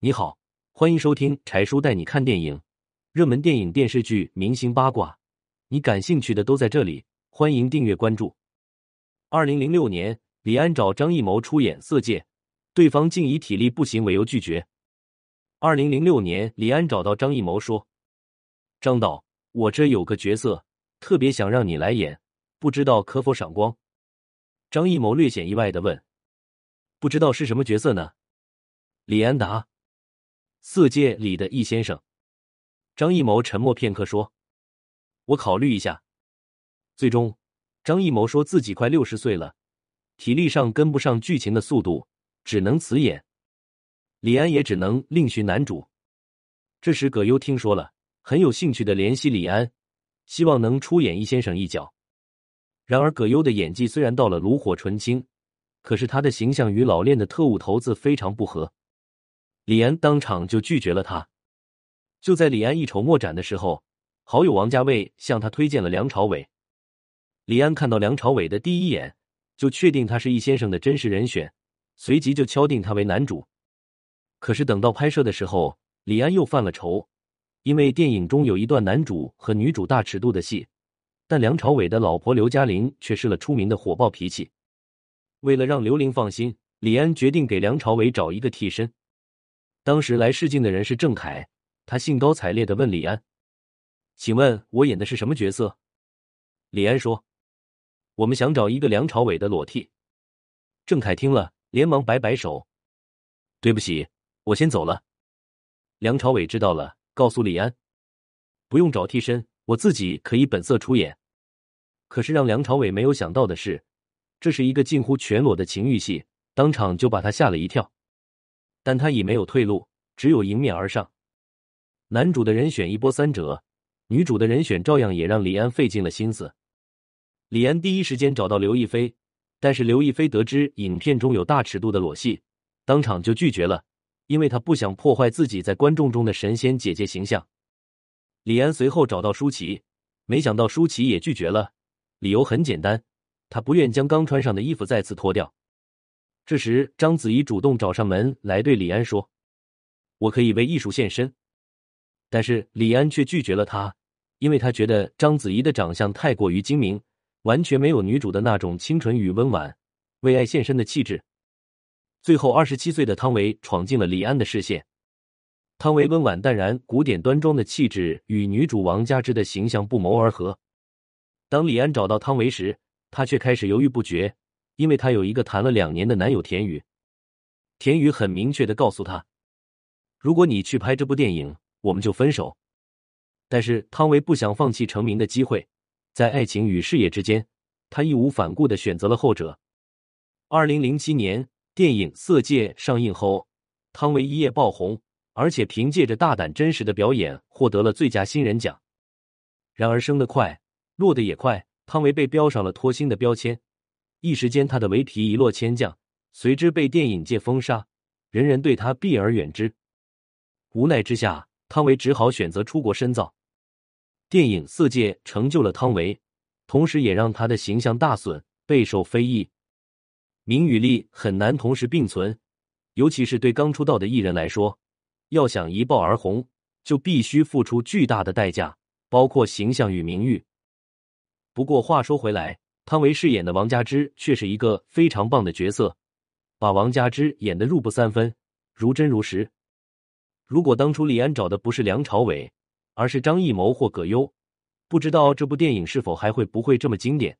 你好，欢迎收听柴叔带你看电影，热门电影、电视剧、明星八卦，你感兴趣的都在这里。欢迎订阅关注。二零零六年，李安找张艺谋出演《色戒》，对方竟以体力不行为由拒绝。二零零六年，李安找到张艺谋说：“张导，我这有个角色，特别想让你来演，不知道可否赏光？”张艺谋略显意外的问：“不知道是什么角色呢？”李安答：“《色戒》里的易先生。”张艺谋沉默片刻说：“我考虑一下。”最终，张艺谋说自己快六十岁了，体力上跟不上剧情的速度，只能辞演。李安也只能另寻男主。这时，葛优听说了，很有兴趣的联系李安，希望能出演易先生一角。然而，葛优的演技虽然到了炉火纯青，可是他的形象与老练的特务头子非常不合，李安当场就拒绝了他。就在李安一筹莫展的时候，好友王家卫向他推荐了梁朝伟。李安看到梁朝伟的第一眼，就确定他是易先生的真实人选，随即就敲定他为男主。可是等到拍摄的时候，李安又犯了愁，因为电影中有一段男主和女主大尺度的戏，但梁朝伟的老婆刘嘉玲却是了出名的火爆脾气。为了让刘玲放心，李安决定给梁朝伟找一个替身。当时来试镜的人是郑恺，他兴高采烈的问李安：“请问我演的是什么角色？”李安说。我们想找一个梁朝伟的裸替。郑恺听了，连忙摆摆手：“对不起，我先走了。”梁朝伟知道了，告诉李安：“不用找替身，我自己可以本色出演。”可是让梁朝伟没有想到的是，这是一个近乎全裸的情欲戏，当场就把他吓了一跳。但他已没有退路，只有迎面而上。男主的人选一波三折，女主的人选照样也让李安费尽了心思。李安第一时间找到刘亦菲，但是刘亦菲得知影片中有大尺度的裸戏，当场就拒绝了，因为她不想破坏自己在观众中的神仙姐姐形象。李安随后找到舒淇，没想到舒淇也拒绝了，理由很简单，她不愿将刚穿上的衣服再次脱掉。这时，章子怡主动找上门来对李安说：“我可以为艺术献身。”但是李安却拒绝了他，因为他觉得章子怡的长相太过于精明。完全没有女主的那种清纯与温婉、为爱献身的气质。最后，二十七岁的汤唯闯进了李安的视线。汤唯温婉淡然、古典端庄的气质与女主王佳芝的形象不谋而合。当李安找到汤唯时，他却开始犹豫不决，因为她有一个谈了两年的男友田宇。田宇很明确的告诉她：“如果你去拍这部电影，我们就分手。”但是汤唯不想放弃成名的机会。在爱情与事业之间，他义无反顾的选择了后者。二零零七年，电影《色戒》上映后，汤唯一夜爆红，而且凭借着大胆真实的表演，获得了最佳新人奖。然而，升得快，落得也快，汤唯被标上了脱星的标签，一时间，他的围皮一落千丈，随之被电影界封杀，人人对他避而远之。无奈之下，汤唯只好选择出国深造。电影《色戒》成就了汤唯，同时也让他的形象大损，备受非议。名与利很难同时并存，尤其是对刚出道的艺人来说，要想一爆而红，就必须付出巨大的代价，包括形象与名誉。不过话说回来，汤唯饰演的王佳芝却是一个非常棒的角色，把王佳芝演得入木三分，如真如实。如果当初李安找的不是梁朝伟，而是张艺谋或葛优，不知道这部电影是否还会不会这么经典。